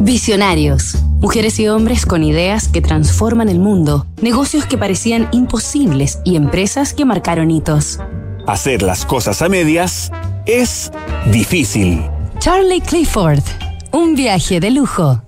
Visionarios. Mujeres y hombres con ideas que transforman el mundo, negocios que parecían imposibles y empresas que marcaron hitos. Hacer las cosas a medias es difícil. Charlie Clifford. Un viaje de lujo.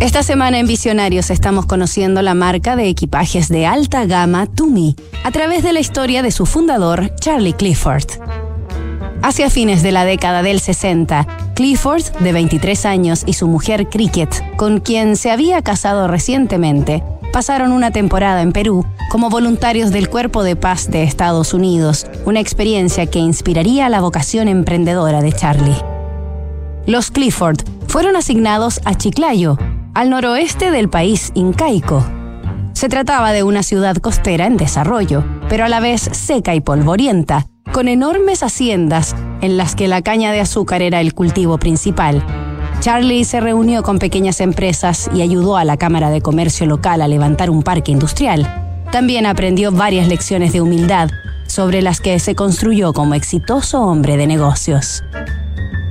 Esta semana en Visionarios estamos conociendo la marca de equipajes de alta gama Tumi a través de la historia de su fundador, Charlie Clifford. Hacia fines de la década del 60, Clifford, de 23 años, y su mujer Cricket, con quien se había casado recientemente, pasaron una temporada en Perú como voluntarios del Cuerpo de Paz de Estados Unidos, una experiencia que inspiraría la vocación emprendedora de Charlie. Los Clifford fueron asignados a Chiclayo, al noroeste del país incaico. Se trataba de una ciudad costera en desarrollo, pero a la vez seca y polvorienta, con enormes haciendas en las que la caña de azúcar era el cultivo principal. Charlie se reunió con pequeñas empresas y ayudó a la Cámara de Comercio local a levantar un parque industrial. También aprendió varias lecciones de humildad, sobre las que se construyó como exitoso hombre de negocios.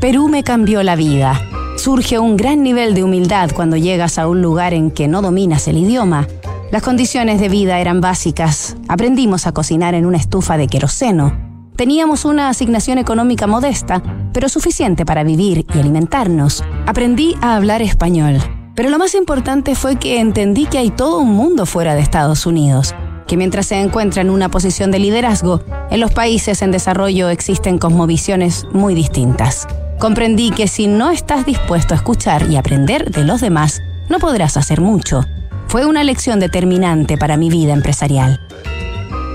Perú me cambió la vida. Surge un gran nivel de humildad cuando llegas a un lugar en que no dominas el idioma. Las condiciones de vida eran básicas. Aprendimos a cocinar en una estufa de queroseno. Teníamos una asignación económica modesta, pero suficiente para vivir y alimentarnos. Aprendí a hablar español. Pero lo más importante fue que entendí que hay todo un mundo fuera de Estados Unidos, que mientras se encuentra en una posición de liderazgo, en los países en desarrollo existen cosmovisiones muy distintas comprendí que si no estás dispuesto a escuchar y aprender de los demás, no podrás hacer mucho. Fue una lección determinante para mi vida empresarial.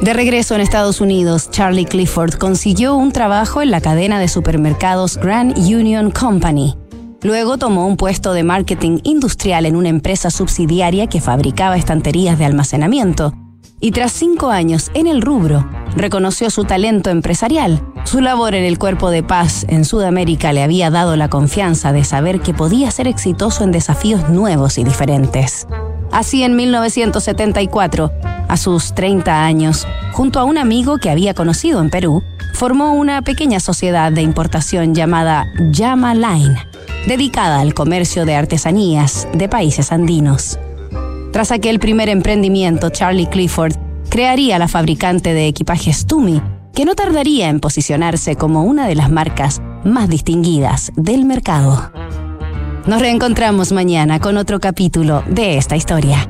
De regreso en Estados Unidos, Charlie Clifford consiguió un trabajo en la cadena de supermercados Grand Union Company. Luego tomó un puesto de marketing industrial en una empresa subsidiaria que fabricaba estanterías de almacenamiento. Y tras cinco años en el rubro, reconoció su talento empresarial su labor en el Cuerpo de Paz en Sudamérica le había dado la confianza de saber que podía ser exitoso en desafíos nuevos y diferentes. Así en 1974, a sus 30 años, junto a un amigo que había conocido en Perú, formó una pequeña sociedad de importación llamada Llama Line, dedicada al comercio de artesanías de países andinos. Tras aquel primer emprendimiento, Charlie Clifford crearía la fabricante de equipajes Tumi, que no tardaría en posicionarse como una de las marcas más distinguidas del mercado. Nos reencontramos mañana con otro capítulo de esta historia.